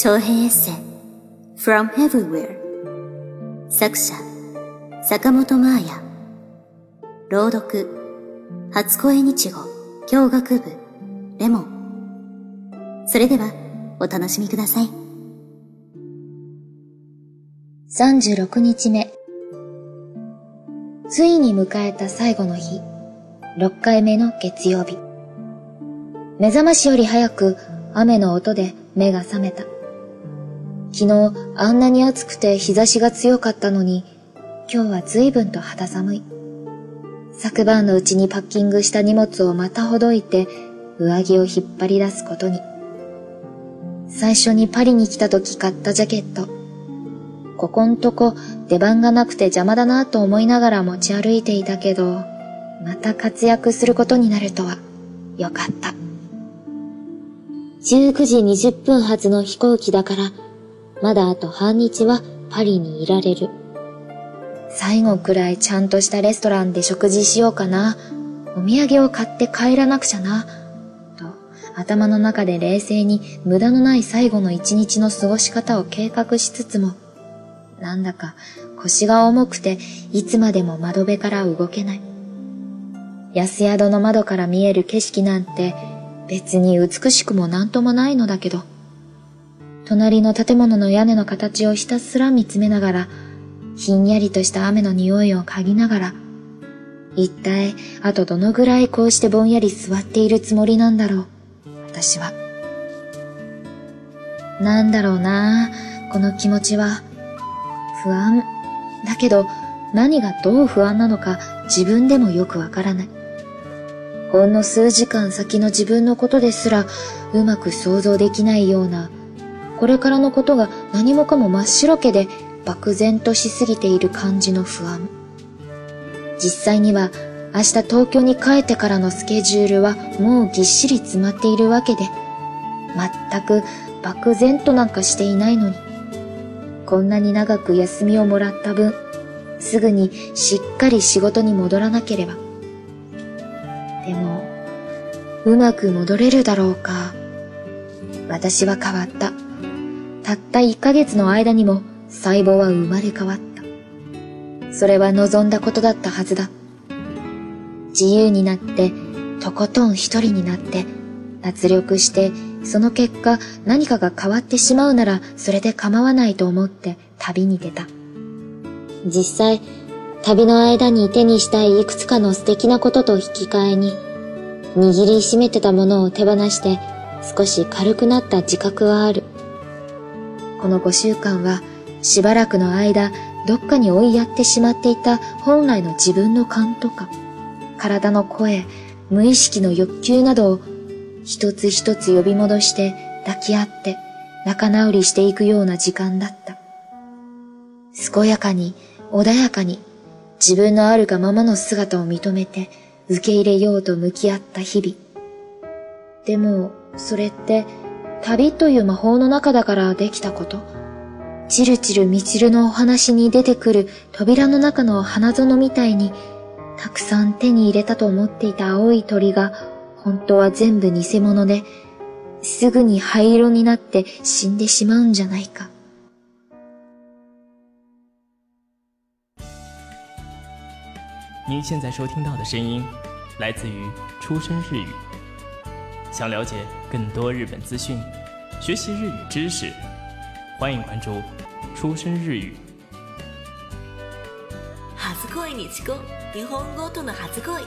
長編エッセイ From Everywhere 作者坂本真綾。朗読初恋日語教学部レモン。それではお楽しみください。36日目。ついに迎えた最後の日。6回目の月曜日。目覚ましより早く雨の音で目が覚めた。昨日あんなに暑くて日差しが強かったのに、今日は随分と肌寒い。昨晩のうちにパッキングした荷物をまたほどいて、上着を引っ張り出すことに。最初にパリに来た時買ったジャケット。ここんとこ出番がなくて邪魔だなと思いながら持ち歩いていたけど、また活躍することになるとは、よかった。19時20分発の飛行機だから、まだあと半日はパリにいられる。最後くらいちゃんとしたレストランで食事しようかな。お土産を買って帰らなくちゃな。と、頭の中で冷静に無駄のない最後の一日の過ごし方を計画しつつも、なんだか腰が重くていつまでも窓辺から動けない。安宿の窓から見える景色なんて別に美しくもなんともないのだけど、隣の建物の屋根の形をひたすら見つめながら、ひんやりとした雨の匂いを嗅ぎながら、一体、あとどのぐらいこうしてぼんやり座っているつもりなんだろう、私は。なんだろうなこの気持ちは。不安。だけど、何がどう不安なのか自分でもよくわからない。ほんの数時間先の自分のことですらうまく想像できないような、これからのことが何もかも真っ白けで漠然としすぎている感じの不安。実際には明日東京に帰ってからのスケジュールはもうぎっしり詰まっているわけで、全く漠然となんかしていないのに、こんなに長く休みをもらった分、すぐにしっかり仕事に戻らなければ。でも、うまく戻れるだろうか。私は変わった。たった1ヶ月の間にも細胞は生まれ変わった。それは望んだことだったはずだ。自由になって、とことん一人になって、脱力して、その結果何かが変わってしまうならそれで構わないと思って旅に出た。実際、旅の間に手にしたいいくつかの素敵なことと引き換えに、握りしめてたものを手放して少し軽くなった自覚はある。この5週間はしばらくの間どっかに追いやってしまっていた本来の自分の勘とか、体の声、無意識の欲求などを一つ一つ呼び戻して抱き合って仲直りしていくような時間だった。健やかに穏やかに自分のあるがままの姿を認めて受け入れようと向き合った日々。でも、それって、旅という魔法の中だからできたこと。チルチルミチルのお話に出てくる扉の中の花園みたいに、たくさん手に入れたと思っていた青い鳥が、本当は全部偽物で、すぐに灰色になって死んでしまうんじゃないか。您现在收听到的声音来自于出生日语。想了解更多日本资讯，学习日语知识，欢迎关注出生日语。初恋にちこ日本語との初恋。